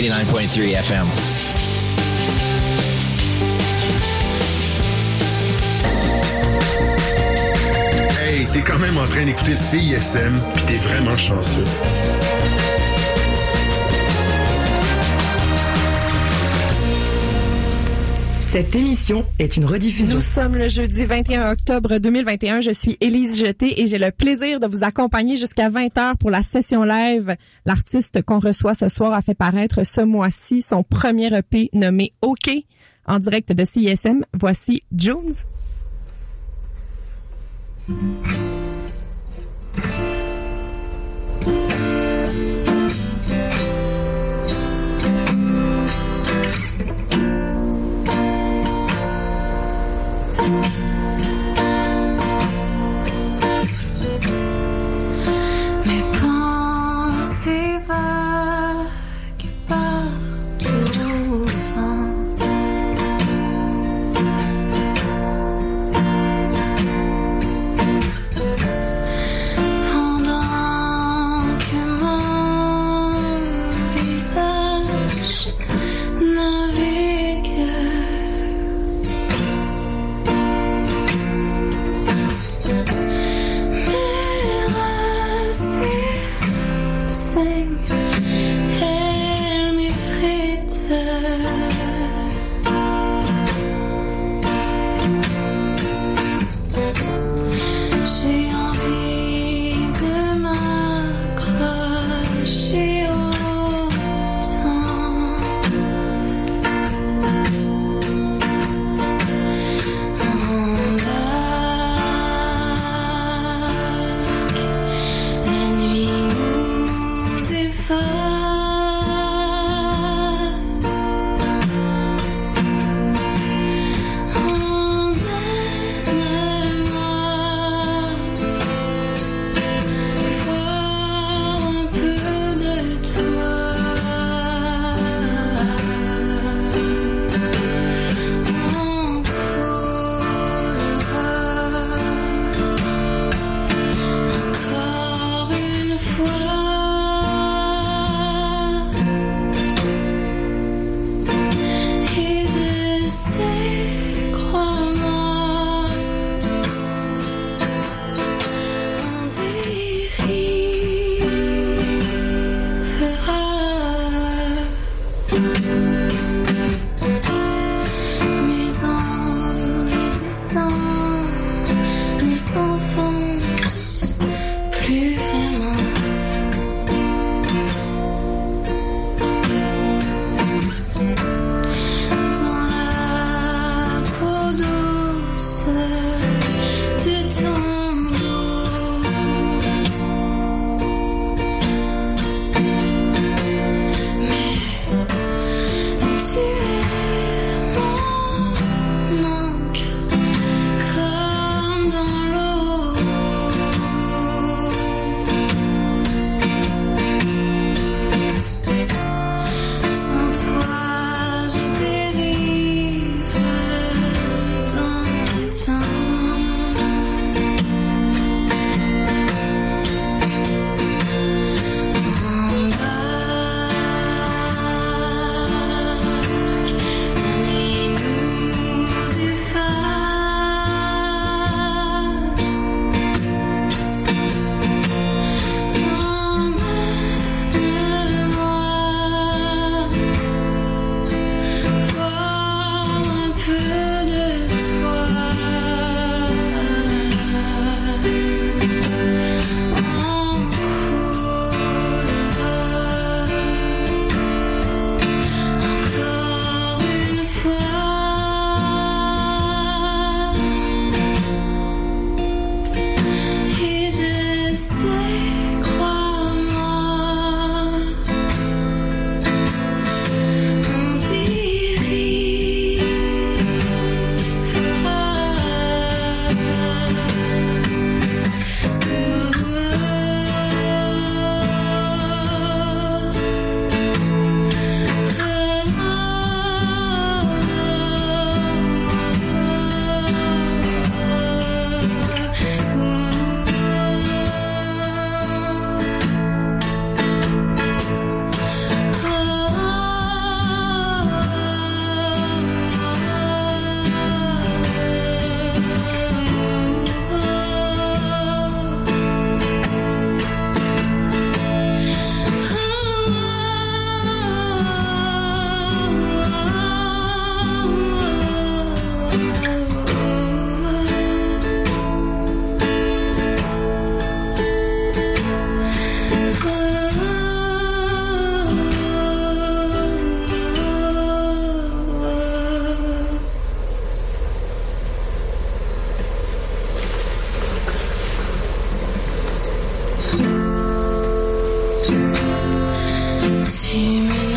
89.3 FM. Hey, t'es quand même en train d'écouter le CISM, puis t'es vraiment chanceux. Cette émission est une rediffusion. Nous sommes le jeudi 21 octobre 2021. Je suis Élise Jeté et j'ai le plaisir de vous accompagner jusqu'à 20h pour la session live. L'artiste qu'on reçoit ce soir a fait paraître ce mois-ci son premier EP nommé OK en direct de CISM. Voici Jones. See me.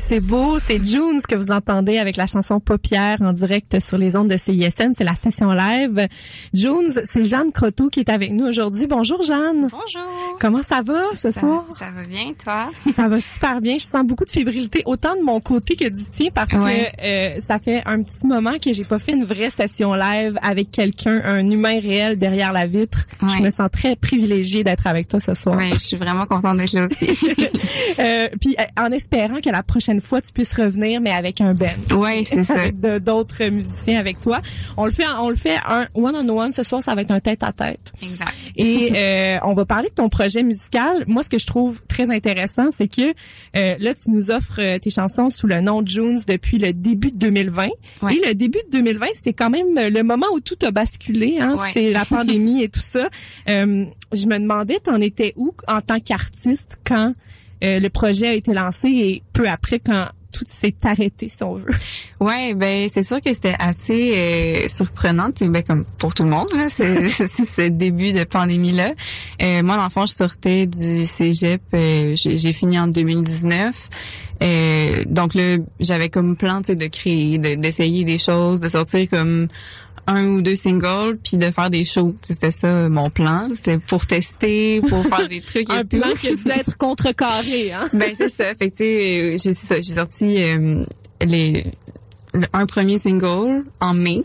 Et c'est beau. C'est Junes que vous entendez avec la chanson Paupière en direct sur les ondes de CISM. C'est la session live. Junes, c'est Jeanne Croteau qui est avec nous aujourd'hui. Bonjour Jeanne. Bonjour. Comment ça va ce Ça, soir? ça va bien, toi? Ça va super bien. Je sens beaucoup de fébrilité, autant de mon côté que du tien, parce Ouais. que euh, ça fait un petit moment que j'ai pas fait une vraie session live avec quelqu'un, un humain réel derrière la vitre. Je me sens très privilégiée d'être avec toi ce soir. Oui, je suis vraiment contente d'être là aussi. Euh, puis euh, en espérant que la prochaine fois tu puisses revenir, mais avec un band. oui, c'est ça. avec d'autres musiciens avec toi. On le fait, on le fait un one on one. Ce soir, ça va être un tête à tête. Exact. Et euh, on va parler de ton projet musical. Moi, ce que je trouve très intéressant, c'est que euh, là, tu nous offres euh, tes chansons sous le nom de Junes depuis le début de 2020. Ouais. Et le début de 2020, c'est quand même le moment où tout a basculé. Hein? Ouais. C'est la pandémie et tout ça. Euh, je me demandais, t'en étais où en tant qu'artiste quand le projet a été lancé et peu après quand tout s'est arrêté, si on veut. Ouais, ben c'est sûr que c'était assez euh, surprenant, ben comme pour tout le monde là, c'est ce début de pandémie là. Euh, moi, dans le fond, je sortais du cégep, euh, j'ai fini en 2019. Euh, donc là, j'avais comme plan, de créer, de- d'essayer des choses, de sortir comme un ou deux singles, puis de faire des shows. C'était ça mon plan. C'était pour tester, pour faire des trucs et Un tout. plan qui a dû être contrecarré, hein? Ben c'est ça. Fait que tu sais, euh, j'ai sorti euh, les le- un premier single en mai.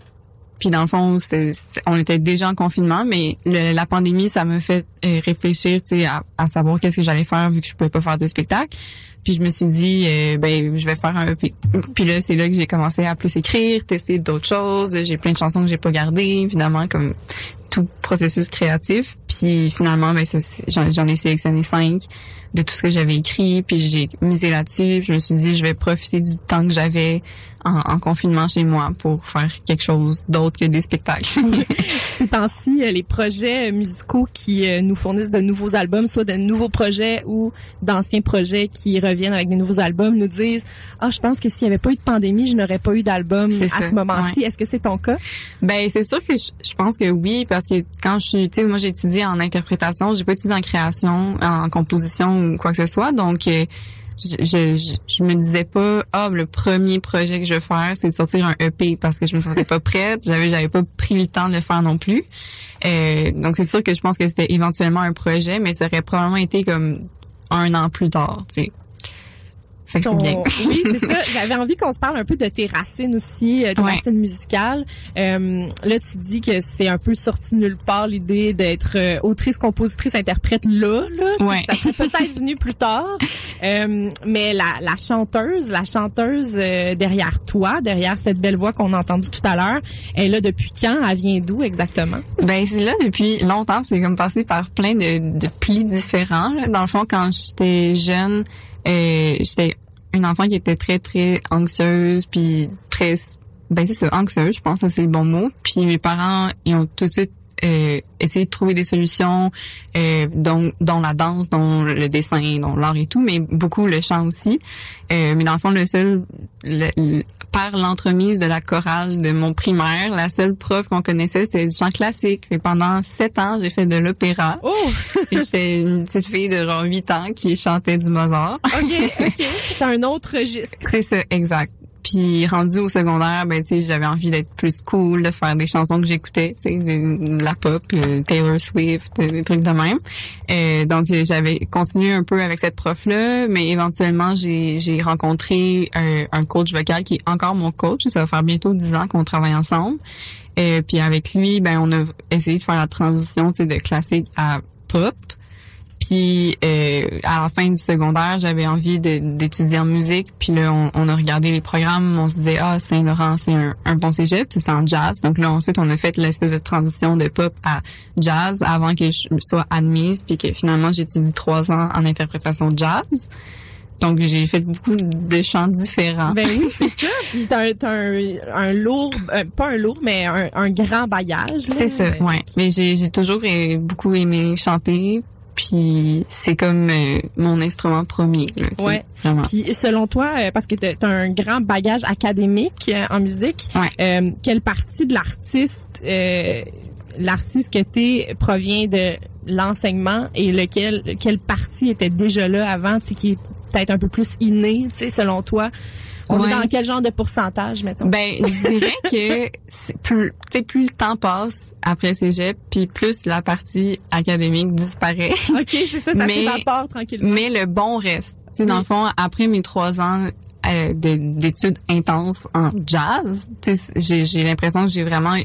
Puis dans le fond, c'était- on était déjà en confinement, mais le- la pandémie, ça m'a fait euh, réfléchir, tu sais, à, à savoir qu'est-ce que j'allais faire vu que je pouvais pas faire de spectacle. Puis je me suis dit, euh, ben je vais faire un EP. Puis là, c'est là que j'ai commencé à plus écrire, tester d'autres choses. J'ai plein de chansons que j'ai pas gardées, évidemment, comme tout processus créatif. Puis finalement, ben j'en ai sélectionné cinq de tout ce que j'avais écrit. Puis j'ai misé là-dessus. Je me suis dit, je vais profiter du temps que j'avais en, en confinement chez moi pour faire quelque chose d'autre que des spectacles. Ces temps-ci, euh, les projets musicaux qui euh, nous fournissent de nouveaux albums, soit de nouveaux projets ou d'anciens projets qui reviennent avec des nouveaux albums, nous disent Ah, je pense que s'il n'y avait pas eu de pandémie, je n'aurais pas eu d'album à ça, ce moment-ci. Est-ce que c'est ton cas? Ben c'est sûr que je, je pense que oui parce que quand je suis tu sais moi j'ai étudié en interprétation, j'ai pas étudié en création, en composition quoi que ce soit donc euh, je, je, je, me disais pas ah le premier projet que je vais faire c'est de sortir un EP parce que je me sentais pas prête, j'avais j'avais pas pris le temps de le faire non plus. Euh, donc c'est sûr que je pense que c'était éventuellement un projet mais ça aurait probablement été comme un an plus tard, tu sais. Fait que c'est Ton- bien. Oui, c'est ça. J'avais envie qu'on se parle un peu de tes racines aussi, euh, tes Ouais. racines musicales. Euh, là, tu dis que c'est un peu sorti nulle part l'idée d'être euh, autrice, compositrice, interprète là. là Ouais. Ça serait peut-être venu plus tard. Euh, mais la, la chanteuse, la chanteuse euh, derrière toi, derrière cette belle voix qu'on a entendue tout à l'heure, elle est là depuis quand? Elle vient d'où exactement? Ben c'est là depuis longtemps, c'est comme passé par plein de, de plis différents. là. Dans le fond, quand j'étais jeune, euh, j'étais une enfant qui était très très anxieuse, puis très ben c'est ça anxieuse, je pense c'est le bon mot. Puis mes parents ils ont tout de suite euh, essayé de trouver des solutions, euh, dont, dont la danse, dont le dessin, dont l'art et tout, mais beaucoup le chant aussi. Euh, mais dans le fond, le seul, le- le- par l'entremise de la chorale de mon primaire, la seule prof qu'on connaissait, c'était du chant classique. Et pendant sept ans, j'ai fait de l'opéra. Oh, J'étais une petite fille de genre huit ans qui chantait du Mozart. ok, ok. C'est un autre registre. C'est ça, exact. Puis rendu au secondaire, ben tu sais, j'avais envie d'être plus cool, de faire des chansons que j'écoutais, tu sais, de, la pop, euh, Taylor Swift, des trucs de même. Euh, donc euh, j'avais continué un peu avec cette prof là, mais éventuellement j'ai j'ai rencontré un, coach vocal qui est encore mon coach. Ça va faire bientôt dix ans qu'on travaille ensemble. Euh, puis avec lui, ben on a essayé de faire la transition, tu sais, de classique à pop. Puis euh, à la fin du secondaire, j'avais envie d'étudier en musique. Puis là, on, on a regardé les programmes. On se disait ah Saint-Laurent c'est un, un bon cégep, c'est en jazz. Donc là ensuite on a fait l'espèce de transition de pop à jazz avant que je sois admise, puis que finalement j'étudie trois ans en interprétation jazz. Donc j'ai fait beaucoup de chants différents. Ben oui, c'est ça. Puis t'as un, t'as un, un lourd, euh, pas un lourd, mais un, un grand bagage. C'est ça, ouais. Mais j'ai j'ai toujours euh, beaucoup aimé chanter. Puis c'est comme euh, mon instrument premier, là, tu Ouais. vraiment. Puis selon toi, euh, parce que t'as as un grand bagage académique euh, en musique, Ouais. euh, quelle partie de l'artiste, euh, l'artiste que t'es provient de l'enseignement et lequel, quelle partie était déjà là avant, tu sais, qui est peut-être un peu plus inné, tu sais, selon toi? On Ouais. est dans quel genre de pourcentage, mettons? Ben, je dirais que plus, tu sais, plus le temps passe après cégep, puis plus la partie académique disparaît. OK, c'est ça, ça mais- s'évapore tranquillement. Mais le bon reste. Tu sais, dans le fond, après mes trois ans euh, de- d'études intenses en jazz, j'ai l'impression que j'ai vraiment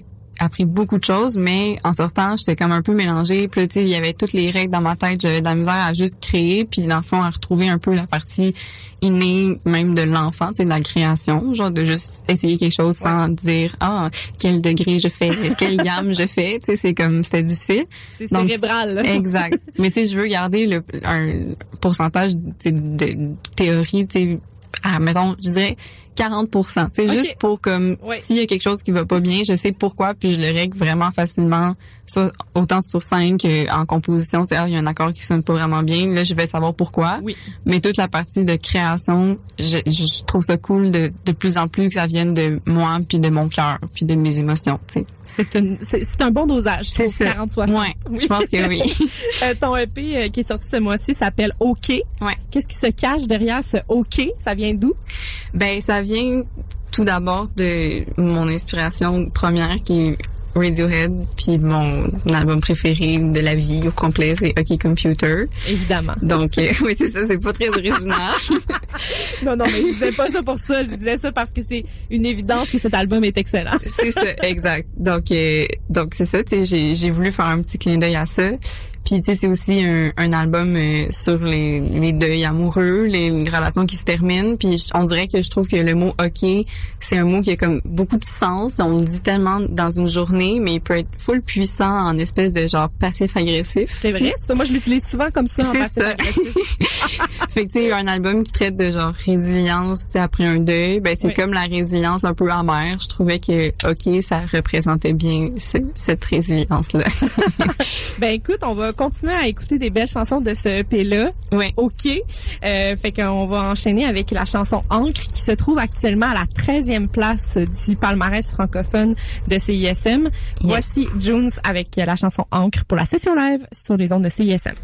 appris beaucoup de choses, mais en sortant, j'étais comme un peu mélangée. Puis tu sais, il y avait toutes les règles dans ma tête. J'avais de la misère à juste créer, puis dans le fond, à retrouver un peu la partie innée même de l'enfant, tu sais, de la création, genre de juste essayer quelque chose sans dire ah quel degré je fais, quelle gamme je fais, tu sais, c'est comme c'était difficile. C'est cérébral. là. Exact. Mais tu sais, je veux garder le, un pourcentage de théorie, tu sais, à, mettons, je dirais 40% C'est juste pour comme Ouais. s'il y a quelque chose qui va pas bien, je sais pourquoi puis je le règle vraiment facilement soit autant sur scène qu'en composition, tu sais, ah, il y a un accord qui sonne pas vraiment bien, là je vais savoir pourquoi. Oui. Mais toute la partie de création, je, je trouve ça cool de, de plus en plus que ça vienne de moi puis de mon cœur puis de mes émotions. C'est un bon dosage. C'est trouve, ça. 40-60. Ouais, je pense que oui. Euh, ton EP euh, qui est sorti ce mois-ci s'appelle OK. Ouais. Qu'est-ce qui se cache derrière ce OK? Ça vient d'où? Ben, ça vient tout d'abord de mon inspiration première qui est Radiohead, puis mon album préféré de la vie au complet, c'est OK Computer. Évidemment. Donc, euh, oui, c'est ça, c'est pas très original. Non, non, mais je disais pas ça pour ça. Je disais ça parce que c'est une évidence que cet album est excellent. c'est ça, exact. Donc, euh, donc c'est ça, tu sais, j'ai, j'ai voulu faire un petit clin d'œil à ça. Puis, tu sais, c'est aussi un, un album euh, sur les, les deuils amoureux, les, les relations qui se terminent. Puis, on dirait que je trouve que le mot « OK », c'est un mot qui a comme beaucoup de sens. On le dit tellement dans une journée, mais il peut être full puissant en espèce de genre passif-agressif. C'est vrai, ça. Moi, je l'utilise souvent comme ça en C'est ça. Fait que tu sais, un album qui traite de genre résilience, après un deuil, ben c'est Oui. comme la résilience un peu amère. Je trouvais que OK, ça représentait bien ce- cette résilience là. Ben écoute, on va continuer à écouter des belles chansons de ce EP-là. OK. Euh, fait qu'on va enchaîner avec la chanson Ancre qui se trouve actuellement à la 13e place du palmarès francophone de CISM. Voici Jones avec la chanson Ancre pour la session live sur les ondes de CISM.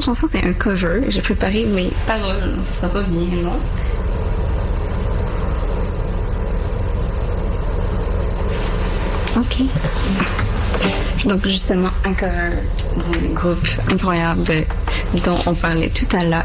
chanson, c'est un cover. J'ai préparé mes paroles, euh, ça sera pas bien long. Ok. Donc justement, un cover du groupe incroyable dont on parlait tout à l'heure.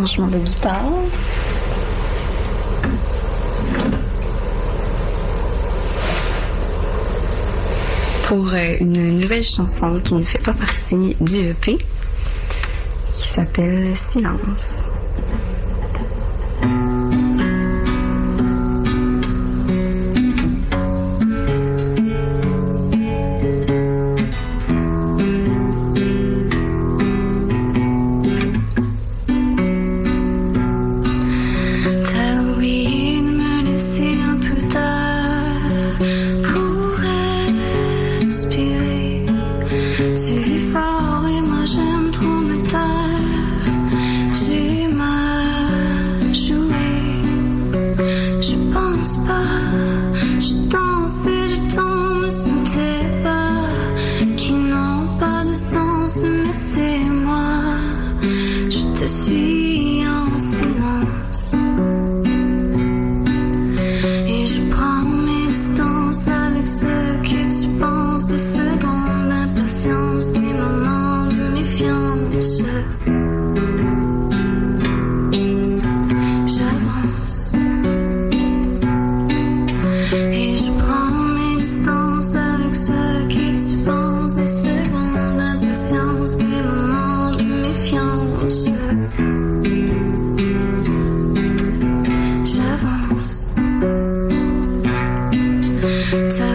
de guitare. Pour euh, une nouvelle chanson qui ne fait pas partie du EP, qui s'appelle Silence. 在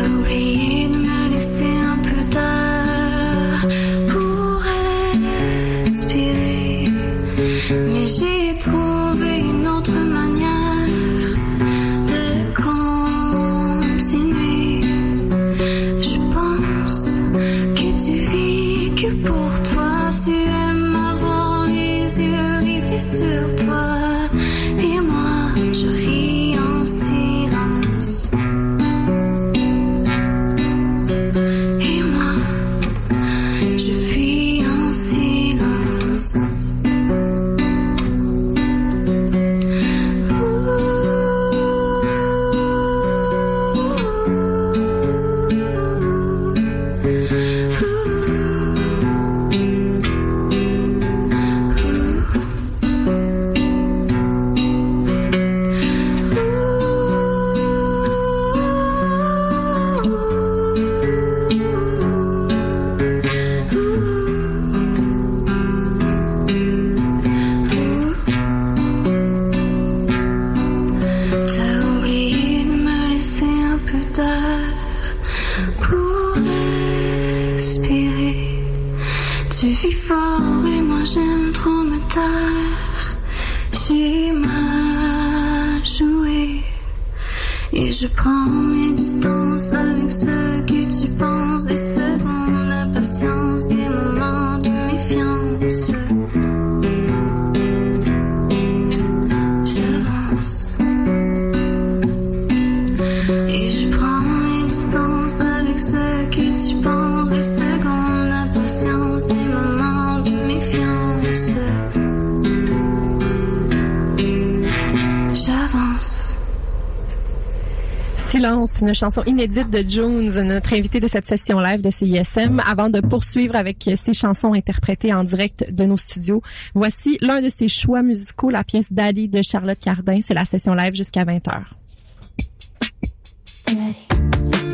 Silence, une chanson inédite de Jones, notre invité de cette session live de CISM. Ah. Avant de poursuivre avec ses chansons interprétées en direct de nos studios, voici l'un de ses choix musicaux, la pièce Daddy de Charlotte Cardin. C'est la session live jusqu'à 20h. Daddy.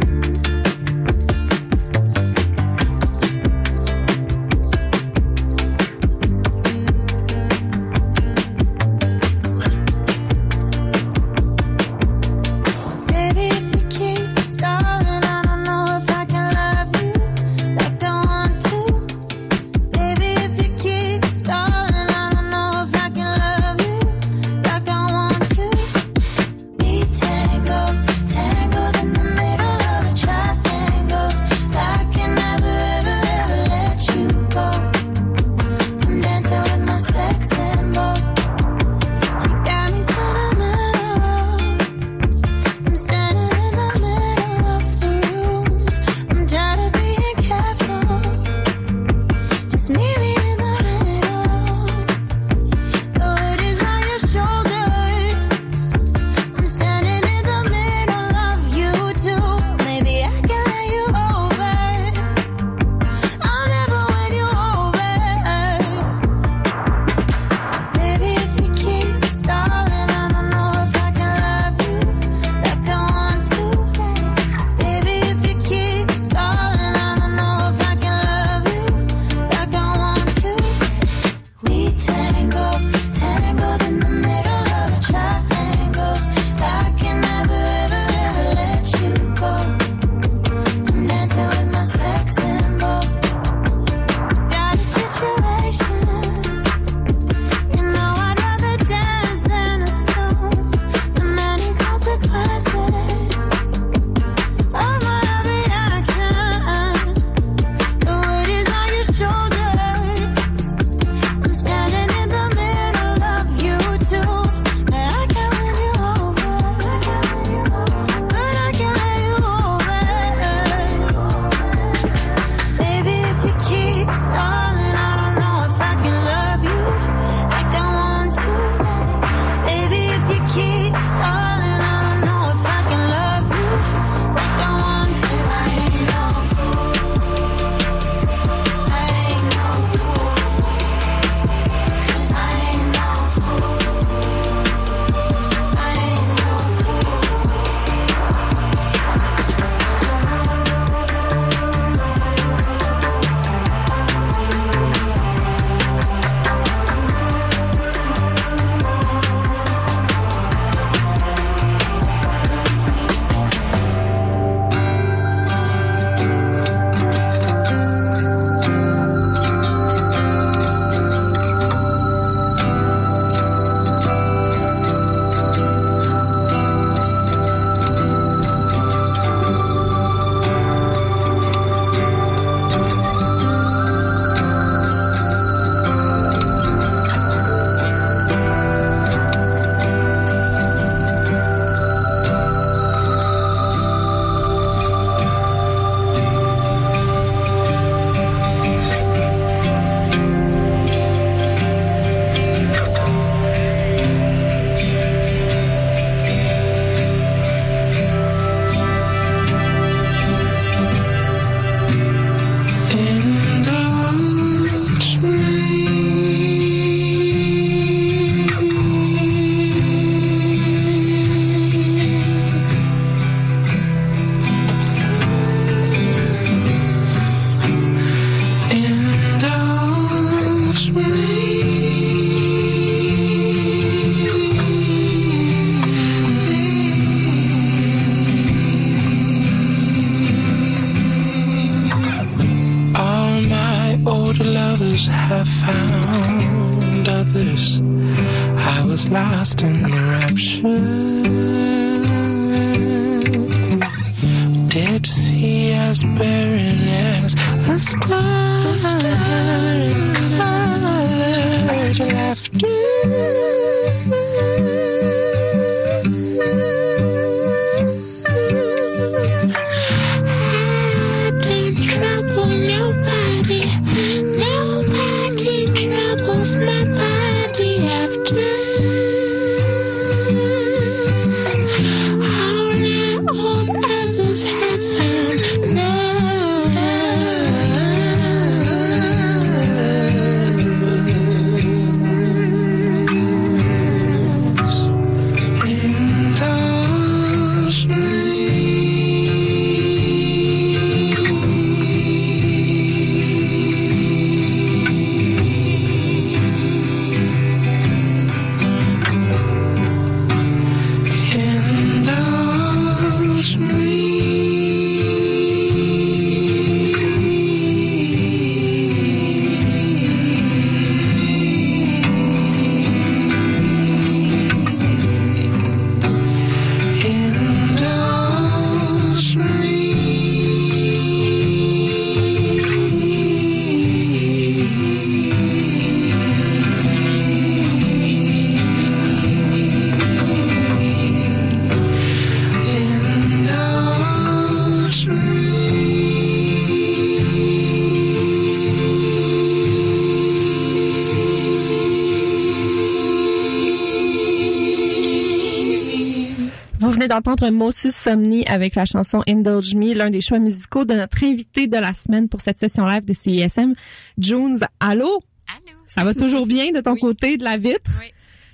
D'entendre Mossus Somni avec la chanson Indulge Me, l'un des choix musicaux de notre invité de la semaine pour cette session live de CISM, Jones. Allô? Allô? Ça va toujours bien de ton Oui. côté de la vitre? Oui.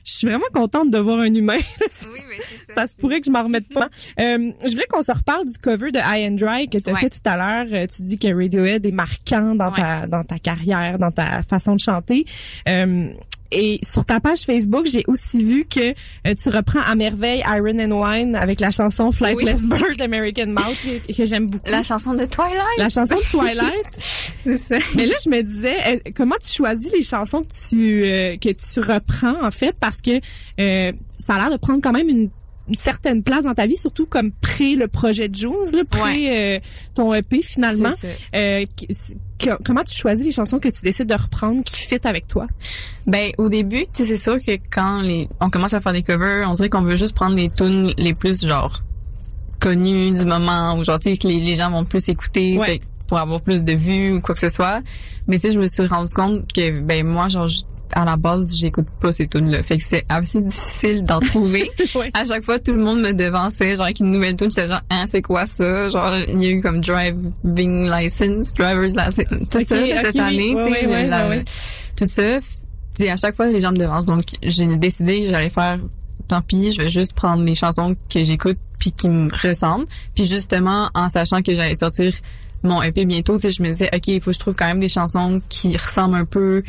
Je suis vraiment contente de voir un humain. Oui, mais c'est Ça se pourrait que je m'en remette pas. Euh, je voulais qu'on se reparle du cover de High and Dry que tu as Ouais. fait tout à l'heure. Euh, Tu dis que Radiohead est marquant dans ta dans ta carrière, dans ta façon de chanter. Euh, et sur ta page Facebook, j'ai aussi vu que euh, tu reprends à merveille Iron and Wine avec la chanson Flightless Bird American Mouth que, que j'aime beaucoup. La chanson de Twilight. La chanson de Twilight. C'est ça. Mais là, je me disais, euh, comment tu choisis les chansons que tu euh, que tu reprends en fait, parce que euh, ça a l'air de prendre quand même une, une certaine place dans ta vie, surtout comme pré le projet de Jones, là, pré euh, ton EP finalement. Euh, que- comment tu choisis les chansons que tu décides de reprendre qui fit avec toi? Ben au début, tu sais, c'est sûr que quand les on commence à faire des covers, on dirait qu'on veut juste prendre les tunes les plus genre connues du moment ou genre tu sais que les, les gens vont plus écouter Ouais. fait que pour avoir plus de vues ou quoi que ce soit. Mais tu sais, je me suis rendu compte que ben moi genre à la base, j'écoute pas ces tunes là. Fait que c'est assez difficile d'en trouver. Ouais. À chaque fois, tout le monde me devançait genre avec une nouvelle tune, j'étais genre hein, c'est quoi ça? Genre il y a eu comme driving license, driver's license, tout ça cette année, tu sais, la- tout ça. Tu sais, à chaque fois, les gens me devancent. Donc, j'ai décidé que j'allais faire, tant pis, je vais juste prendre les chansons que j'écoute puis qui me ressemblent. Puis justement, en sachant que j'allais sortir mon EP bientôt, tu sais, je me disais, OK, il faut que je trouve quand même des chansons qui ressemblent un peu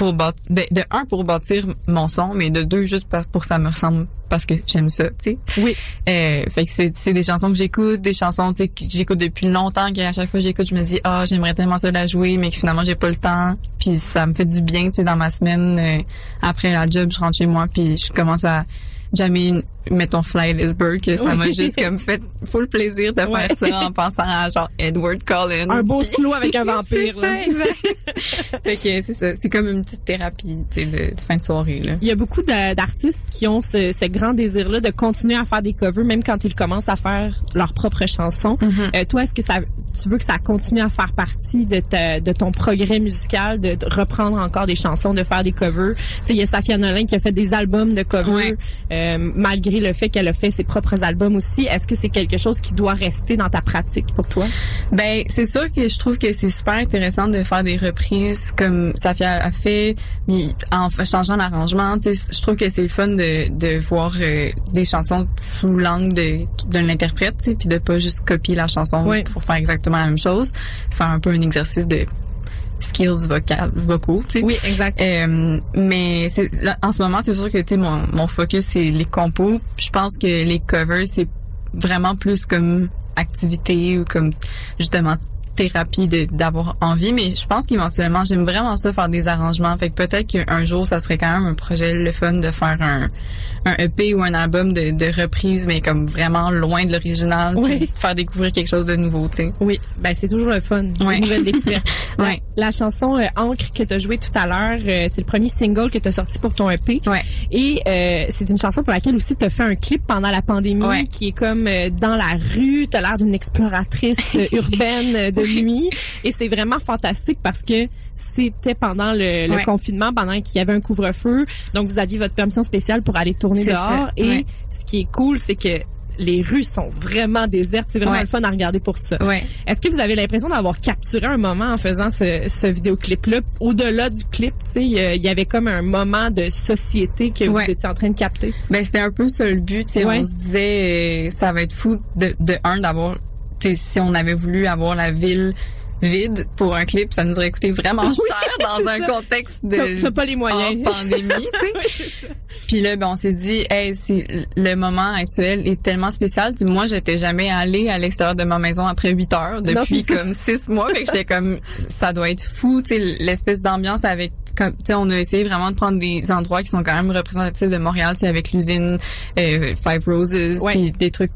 pour bât- de, de un, pour bâtir mon son, mais de deux, juste pour que ça me ressemble parce que j'aime ça, tu sais. Oui. Euh, fait que c'est c'est des chansons que j'écoute, des chansons tu sais, que j'écoute depuis longtemps qu'à chaque fois que j'écoute, je me dis ah j'aimerais tellement ça la jouer, mais que finalement j'ai pas le temps. Puis ça me fait du bien, tu sais, dans ma semaine euh, après la job, je rentre chez moi puis je commence à jammer mettons Fly que ça Oui. m'a juste comme fait full plaisir de Ouais. faire ça en pensant à genre Edward Cullen. Un beau slow avec un vampire. c'est là. ça, exact. c'est ça, c'est comme une petite thérapie, de, de fin de soirée là. Il y a beaucoup d'artistes qui ont ce, ce grand désir-là de continuer à faire des covers, même quand ils commencent à faire leurs propres chansons. Mm-hmm. Euh, toi, est-ce que ça, tu veux que ça continue à faire partie de, ta, de ton progrès musical, de, de reprendre encore des chansons, de faire des covers? Tu sais, il y a Safia Nolin qui a fait des albums de covers, Ouais. euh, malgré le fait qu'elle a fait ses propres albums aussi. Est-ce que c'est quelque chose qui doit rester dans ta pratique pour toi? Ben, c'est sûr que je trouve que c'est super intéressant de faire des reprises comme Safia a fait, mais en changeant l'arrangement. Je trouve que c'est le fun de, de voir euh, des chansons sous l'angle de, de l'interprète, puis de pas juste copier la chanson pour faire exactement la même chose. Faire un peu un exercice de skills vocal, vocaux, tu sais. Oui, exact. Euh, mais là, en ce moment, c'est sûr que tu sais mon, mon focus c'est les compos. Je pense que les covers c'est vraiment plus comme activité ou comme justement thérapie de d'avoir envie, mais je pense qu'éventuellement, j'aime vraiment ça faire des arrangements. Fait que peut-être qu'un jour, ça serait quand même un projet le fun de faire un, un EP ou un album de, de reprise, mais comme vraiment loin de l'original, Oui. faire découvrir quelque chose de nouveau, tu sais. Oui, ben c'est toujours le fun. Ouais. Une nouvelle découverte. Ouais. La, chanson euh, Ancre que tu as jouée tout à l'heure, euh, c'est le premier single que tu as sorti pour ton EP. Ouais. Et euh, c'est une chanson pour laquelle aussi tu as fait un clip pendant la pandémie Ouais. qui est comme euh, dans la rue, tu as l'air d'une exploratrice euh, urbaine euh, de nuit et c'est vraiment fantastique parce que c'était pendant le, le Ouais. confinement, pendant qu'il y avait un couvre-feu. Donc vous aviez votre permission spéciale pour aller tourner dehors ça, et ce qui est cool, c'est que les rues sont vraiment désertes, c'est vraiment Ouais. le fun à regarder pour ça. Ouais. Est-ce que vous avez l'impression d'avoir capturé un moment en faisant ce, ce vidéoclip-là? Au-delà du clip, il y avait comme un moment de société que Ouais. vous étiez en train de capter? Ben c'était un peu ça le but, on se disait euh, ça va être fou de de un d'avoir si on avait voulu avoir la ville vide pour un clip, ça nous aurait coûté vraiment cher dans un ça. contexte de T'as- pas les moyens. hors pandémie, tu sais. Oui. Puis là, ben, on s'est dit, hey, c'est le moment actuel est tellement spécial. Moi, j'étais jamais allée à l'extérieur de ma maison après 8 heures depuis comme six mois. Fait que j'étais comme, ça doit être fou, tu sais, l'espèce d'ambiance avec comme on a essayé vraiment de prendre des endroits qui sont quand même représentatifs de Montréal c'est avec l'usine euh, Five Roses puis des trucs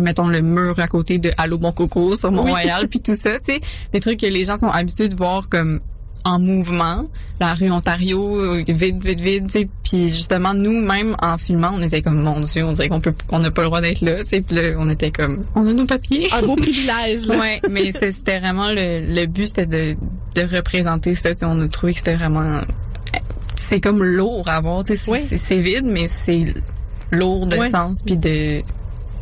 mettons le mur à côté de Allô Bon Coco sur Mont-Royal puis tout ça tu sais des trucs que les gens sont habitués de voir comme en mouvement, la rue Ontario vide vide vide, tu sais, puis justement nous même en filmant, on était comme mon dieu, on dirait qu'on peut on n'a pas le droit d'être là, tu sais, puis là on était comme on a nos papiers. Un beau privilège. là. Ouais, mais c'était vraiment le, le but, c'était de, de représenter ça. tu sais, on a trouvé que c'était vraiment, c'est comme lourd à voir. tu sais, C'est vide, mais c'est lourd de sens puis de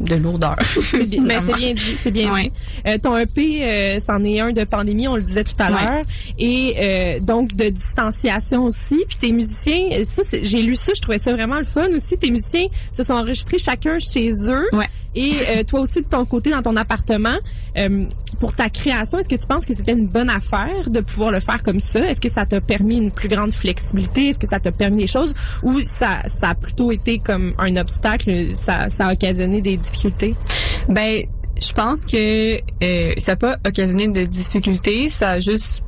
de lourdeur. C'est bien, ben, c'est bien dit, c'est bien Ouais. dit. Euh, ton EP, euh, c'en est un de pandémie, on le disait tout à Ouais. l'heure, et euh, donc de distanciation aussi. Puis tes musiciens, euh, ça, j'ai lu ça, je trouvais ça vraiment le fun aussi. Tes musiciens se sont enregistrés chacun chez eux, Ouais. et euh, toi aussi de ton côté dans ton appartement. Pour ta création, est-ce que tu penses que c'était une bonne affaire de pouvoir le faire comme ça? Est-ce que ça t'a permis une plus grande flexibilité? Est-ce que ça t'a permis des choses? Ou ça, ça a plutôt été comme un obstacle Ça, ça a occasionné des difficultés? Ben, je pense que euh, ça n'a pas occasionné de difficultés, ça a juste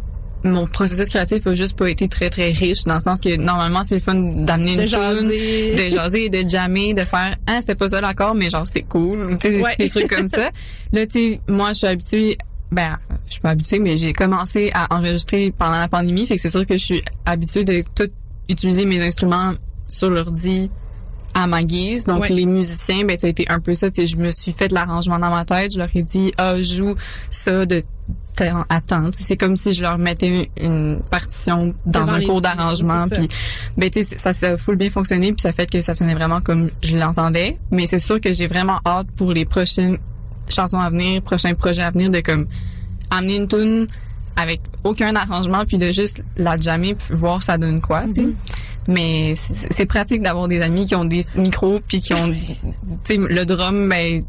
mon processus créatif a juste pas été très très riche dans le sens que normalement c'est le fun d'amener une tune, de jaser, de jammer, de faire ah c'était pas ça l'accord mais genre c'est cool, tu sais Ouais. des trucs comme ça. Là tu sais moi je suis habituée ben je suis pas habituée mais j'ai commencé à enregistrer pendant la pandémie fait que c'est sûr que je suis habituée de tout utiliser mes instruments sur l'ordi à ma guise. Donc Ouais. les musiciens, ben ça a été un peu ça. Tu sais, je me suis fait de l'arrangement dans ma tête. Je leur ai dit, ah, joue ça de sais, C'est comme si je leur mettais une partition dans Devant un cours d'arrangement. Puis ben tu sais, ça ça a full bien fonctionné. Puis ça fait que ça sonnait vraiment comme je l'entendais. Mais c'est sûr que j'ai vraiment hâte pour les prochaines chansons à venir, prochains projets à venir de comme amener une tune avec aucun arrangement puis de juste la jammer puis voir ça donne quoi tu sais Mm-hmm. Mais c'est pratique d'avoir des amis qui ont des micros puis qui ont tu sais le drum ben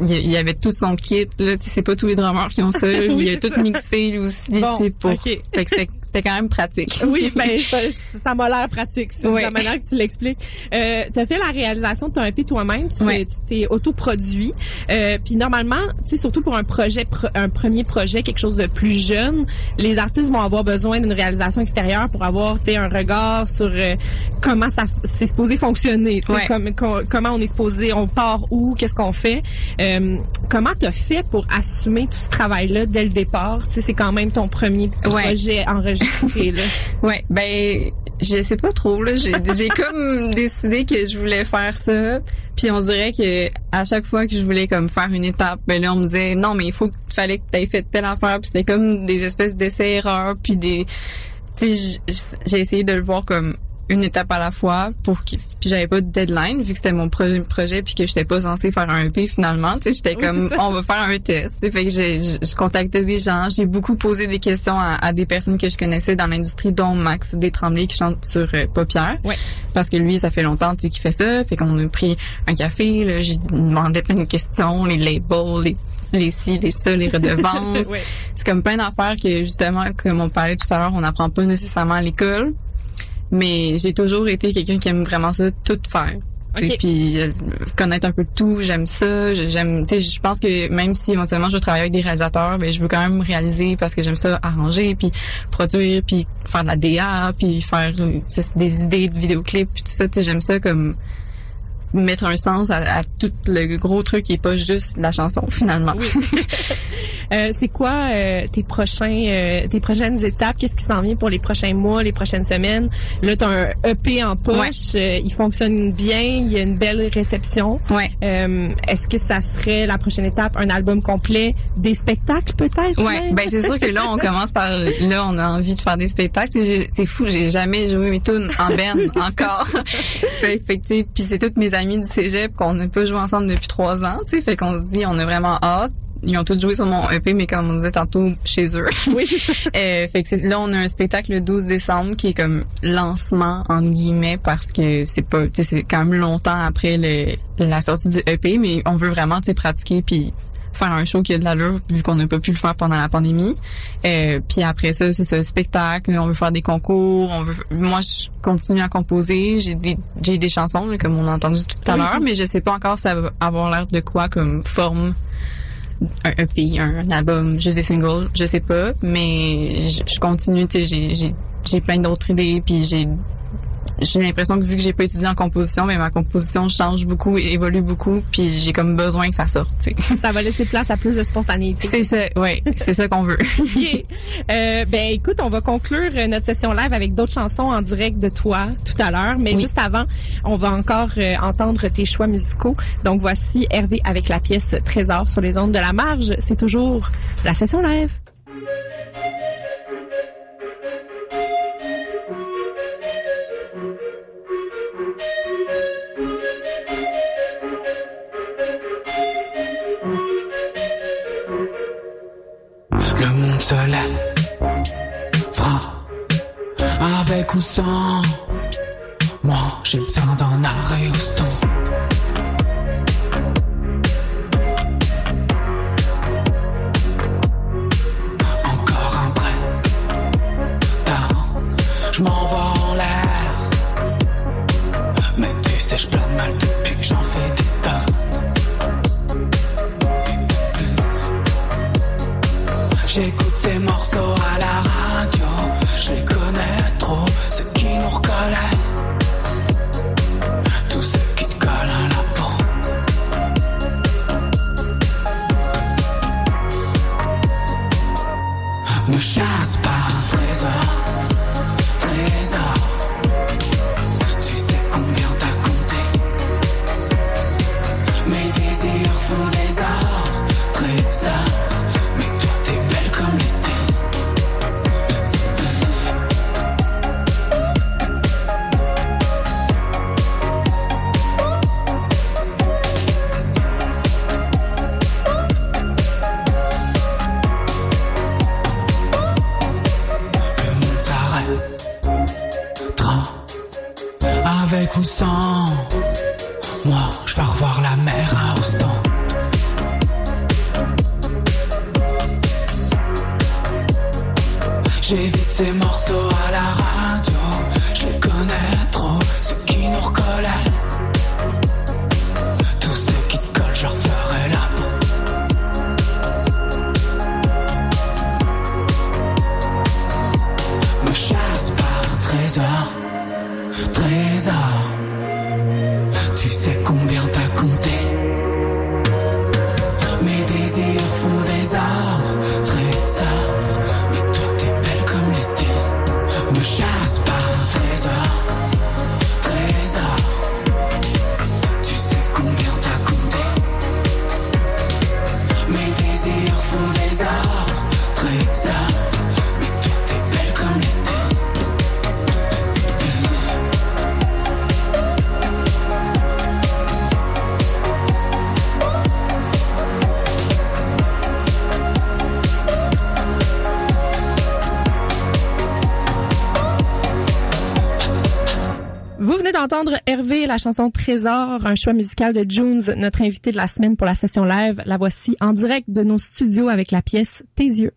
il y- avait tout son kit là c'est pas tous les drummers qui ont ça Oui, il a tout ça. mixé lui aussi Bon, tu sais pour ok. fait que c'était quand même pratique Oui, ben ça, ça m'a l'air pratique, c'est la manière que tu l'expliques. Euh, tu as fait la réalisation de ton EP toi-même, tu t'es- autoproduit. Euh, puis normalement, tu sais surtout pour un projet pro- un premier projet, quelque chose de plus jeune, les artistes vont avoir besoin d'une réalisation extérieure pour avoir tu sais un regard sur euh, comment ça c'est supposé fonctionner, tu sais Ouais. comme- com- comment on est supposé, on part où, qu'est-ce qu'on fait. Euh, comment tu as fait pour assumer tout ce travail là dès le départ? C'est quand même ton premier Ouais. projet enregistré là. Ouais, ben je sais pas trop là, j'ai comme décidé que je voulais faire ça, puis on dirait que à chaque fois que je voulais comme faire une étape, ben là on me disait non mais il faut que fallait que tu fait telle affaire, puis c'était comme des espèces d'essais erreurs puis des tu sais j- j'ai essayé de le voir comme une étape à la fois pour que puis j'avais pas de deadline vu que c'était mon projet puis que j'étais pas censée faire un EP finalement tu sais j'étais Oui, comme on va faire un test tu sais fait que j'ai je contactais des gens j'ai beaucoup posé des questions à, à des personnes que je connaissais dans l'industrie dont Max Détremblay qui chante sur euh, Ouais. parce que lui ça fait longtemps tu sais qu'il fait ça fait qu'on a pris un café là j'ai demandé plein de questions les labels les les ci, les ça, les redevances. Ouais. C'est comme plein d'affaires que justement, comme on parlait tout à l'heure, on n'apprend pas nécessairement à l'école. Mais j'ai toujours été quelqu'un qui aime vraiment ça, tout faire. tu sais, Ok. Puis euh, connaître un peu tout, j'aime ça. Je- J'aime, tu sais, je pense que même si éventuellement je veux travailler avec des réalisateurs, ben je veux quand même réaliser parce que j'aime ça arranger, puis produire, puis faire de la DA, puis faire des idées de vidéoclips, puis tout ça. Tu sais, j'aime ça comme mettre un sens à, à tout le gros truc qui est pas juste la chanson finalement. Euh, c'est quoi euh, tes prochains, euh, tes prochaines étapes? Qu'est-ce qui s'en vient pour les prochains mois, les prochaines semaines? Là, t'as un EP en poche. euh, il fonctionne bien. Il y a une belle réception. ouais. Euh, Est-ce que ça serait la prochaine étape, un album complet, des spectacles peut-être Ouais, même? ben c'est sûr que là on commence par là on a envie de faire des spectacles. Tu C'est fou, j'ai jamais joué mes tunes en band encore. fait, tu puis c'est toutes mes amies du cégep qu'on n'a pas joué ensemble depuis trois ans. Tu sais, fait qu'on se dit on a vraiment hâte. Ils ont tous joué sur mon EP, mais comme on disait tantôt, chez eux. Oui, c'est ça. Euh, fait que là, on a un spectacle le 12 décembre qui est comme lancement, entre guillemets, parce que c'est pas, tu sais, c'est quand même longtemps après le, la sortie du EP, mais on veut vraiment, tu sais, pratiquer puis faire un show qui a de l'allure vu qu'on n'a pas pu le faire pendant la pandémie. Euh, puis après ça, c'est le spectacle, on veut faire des concours, on veut moi je continue à composer, j'ai des j'ai des chansons comme on a entendu tout à l'heure, mais je sais pas encore ça va avoir l'air de quoi comme forme un EP, un, album, juste des singles, je sais pas, mais je, je continue, tu sais, j'ai plein d'autres idées puis j'ai j'ai l'impression que vu que j'ai pas étudié en composition, mais ma composition change beaucoup et évolue beaucoup, puis j'ai comme besoin que ça sorte, tu sais. Ça va laisser place à plus de spontanéité. C'est ça, ouais, c'est ça qu'on veut. Yeah. Euh, ben écoute, on va conclure euh, notre session live avec d'autres chansons en direct de toi tout à l'heure, mais Oui. juste avant, on va encore euh, entendre tes choix musicaux. Donc voici Hervé avec la pièce Trésor sur les ondes de la marge. C'est toujours la session live. Lève, franc, avec ou sans. Moi, j'ai besoin d'un arrêt au stand. Encore un breakdown, je m'envoie en l'air. Mais tu sais, je plane mal depuis que j'en fais des J'écoute ces venez d'entendre Hervé, la chanson Trésor, un choix musical de Junes, notre invité de la semaine pour la session live. La voici en direct de nos studios avec la pièce Tes yeux.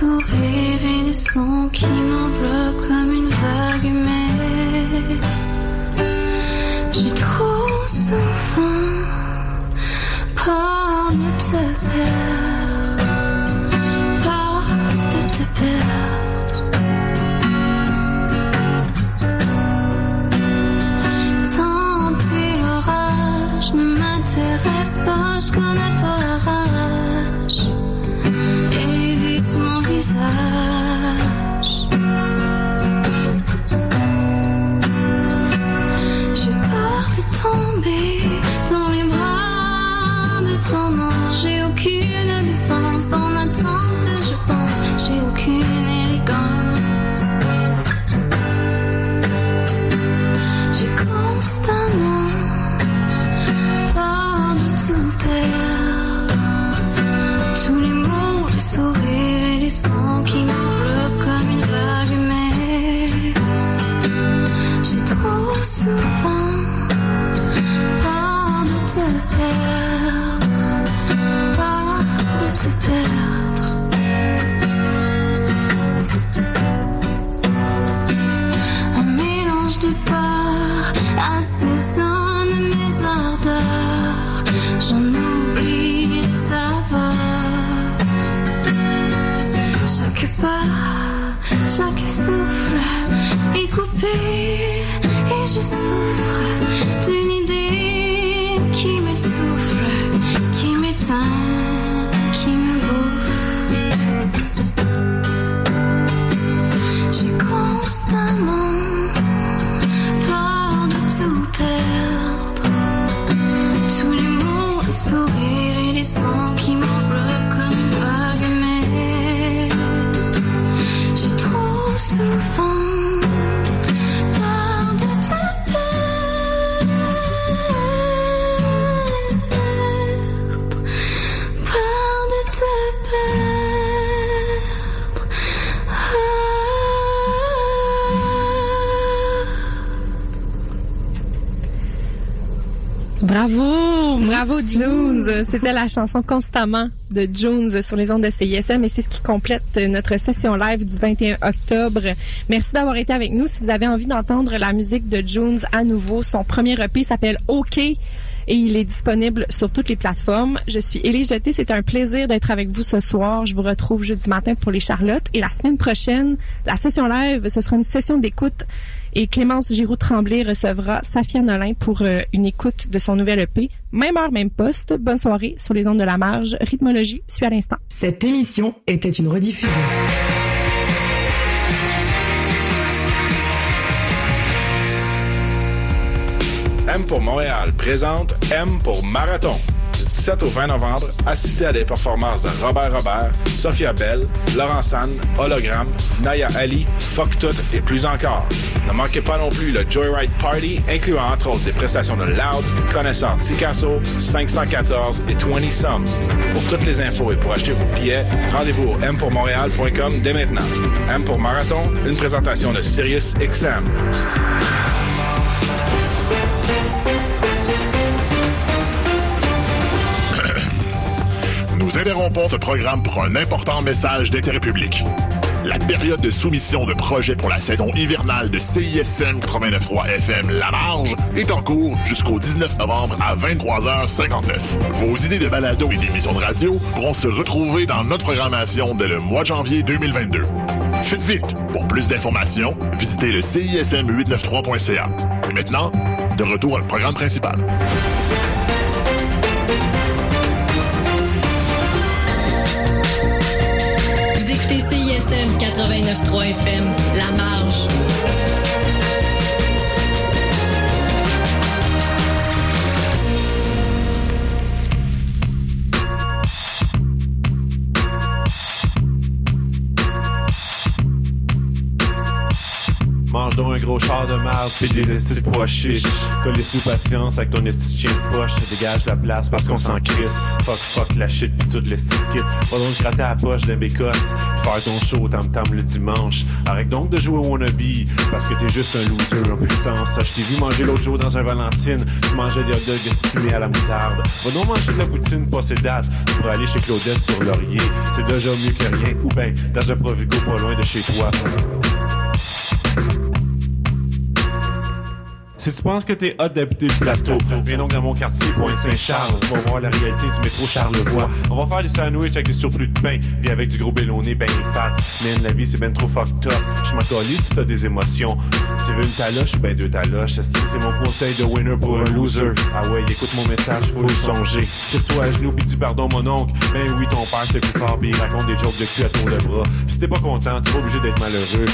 sont rêver sons qui m'enveloppent comme une vague humaine. J'ai trop souvent peur de te perdre, peur de te perdre. Tant Tenter l'orage ne m'intéresse pas, je connais her. Junes! C'était la chanson Constamment de Junes sur les ondes de CISM et c'est ce qui complète notre session live du 21 octobre. Merci d'avoir été avec nous. Si vous avez envie d'entendre la musique de Junes à nouveau, son premier EP s'appelle OK et il est disponible sur toutes les plateformes. Je suis Élie Jeté. C'est un plaisir d'être avec vous ce soir. Je vous retrouve jeudi matin pour les Charlottes et la semaine prochaine, la session live, ce sera une session d'écoute et Clémence Giroux-Tremblay recevra Safia Nolin pour euh, une écoute de son nouvel EP. Même heure, même poste. Bonne soirée sur les ondes de la marge. Rythmologie suit à l'instant. Cette émission était une rediffusion. M pour Montréal présente M pour Marathon. Du 17 au 20 novembre, assistez à des performances de Robert Robert, Sophia Bell, Laurent San, Hologramme, Naya Ali, Fuck Tout et plus encore. Ne manquez pas non plus le Joyride Party, incluant entre autres des prestations de Loud, Connaisseur Ticasso, 514 et 20 Some. Pour toutes les infos et pour acheter vos billets, rendez-vous au mpourmontréal.com dès maintenant. M pour Marathon, une présentation de Sirius XM. Nous interrompons ce programme pour un important message d'intérêt public. La période de soumission de projets pour la saison hivernale de CISM 89.3 FM La Marge est en cours jusqu'au 19 novembre à 23h59. Vos idées de balado et d'émissions de radio pourront se retrouver dans notre programmation dès le mois de janvier 2022. Faites vite! Pour plus d'informations, visitez le CISM893.ca. Et maintenant, de retour au programme principal. CISM 89.3 FM, La Marge. Mange un gros char de marde pis des estis de pois chiches. Colisse-nous patience avec ton esti de chien de poche. Dégage la place parce qu'on s'en crisse. Fuck, fuck la shit pis tout l'esti de kit. Va donc gratter la poche d'un bécosse. Faire ton show tam tam le dimanche. Arrête donc de jouer au wannabe parce que t'es juste un loser en puissance. Je t'ai vu manger l'autre jour dans un Valentine. Tu mangeais des hot dogs estimés à la moutarde. Va donc manger de la poutine pas ses dates. Pourrais aller chez Claudette sur Laurier. C'est déjà mieux que rien. Ou ben, dans un Provigo pas loin de chez toi. Si tu penses que t'es hot d'habiter le plateau, viens donc dans mon quartier, Pointe-Saint-Charles. On va voir la réalité du métro Charlevoix. On va faire des sandwichs avec des surplus de pain, puis avec du gros bélonné ben fat. Man, la vie c'est ben trop fucked up. Je m'en si t'as des émotions. Tu veux une taloche? Ou ben deux taloches? C'est mon conseil de winner pour un loser? Ah ouais, écoute mon message, faut le songer. Pousse-toi à genoux puis dis pardon mon oncle. Ben oui, ton père c'est plus fort, puis il raconte des jokes de cul à tour de bras. Puis si t'es pas content, t'es pas obligé d'être malheureux.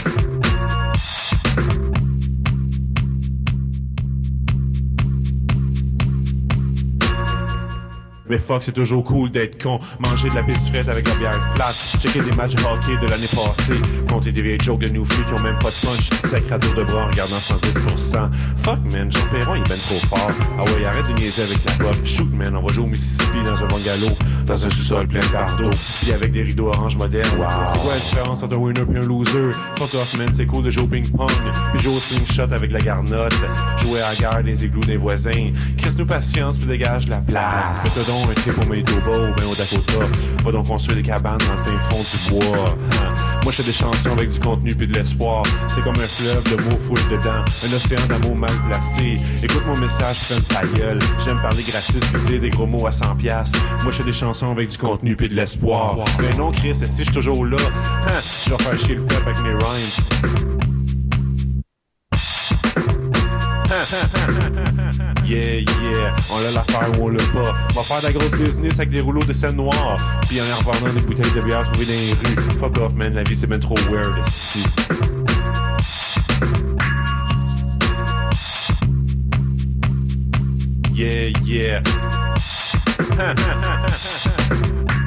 Mais fuck, c'est toujours cool d'être con. Manger de la pisse frette avec la bière flat. Checker des matchs de hockey de l'année passée. Compter des vieilles jokes de new qui ont même pas de punch. Sacré à tour de bras en regardant 110%. Fuck, man, Jean Perron, il est ben trop fort. Ah ouais, arrête de niaiser avec la pop. Shoot, man, on va jouer au Mississippi dans un bungalow. Dans un sous-sol plein de bardeaux. Puis avec des rideaux orange modernes. C'est quoi la différence entre un winner et un loser? Fuck off, man, c'est cool de jouer au ping-pong. Puis jouer au slingshot avec la garnotte. Jouer à la guerre des igloos des voisins. Crisse-nous patience, puis dégage la place. Un trip au Manitoba ou ben au Dakota? Va donc construire des cabanes dans le fin fond du bois. Hein? Moi, je fais des chansons avec du contenu puis de l'espoir. C'est comme un fleuve de mots full dedans. Un océan d'amour mal placé. Écoute mon message, fais ta gueule. J'aime parler gratis puis dire des gros mots à 100 piastres. Moi, je fais des chansons avec du contenu puis de l'espoir. Ben non, Chris, si je suis toujours là, hein, je vais faire chier le peuple avec mes rhymes. Yeah, yeah, on a l'affaire ou on l'a pas. On va faire de la grosse business avec des rouleaux de scène noire. Puis en revendant des bouteilles de bière trouvées dans les rues. Fuck off, man, la vie c'est ben trop weird ici. Yeah, yeah.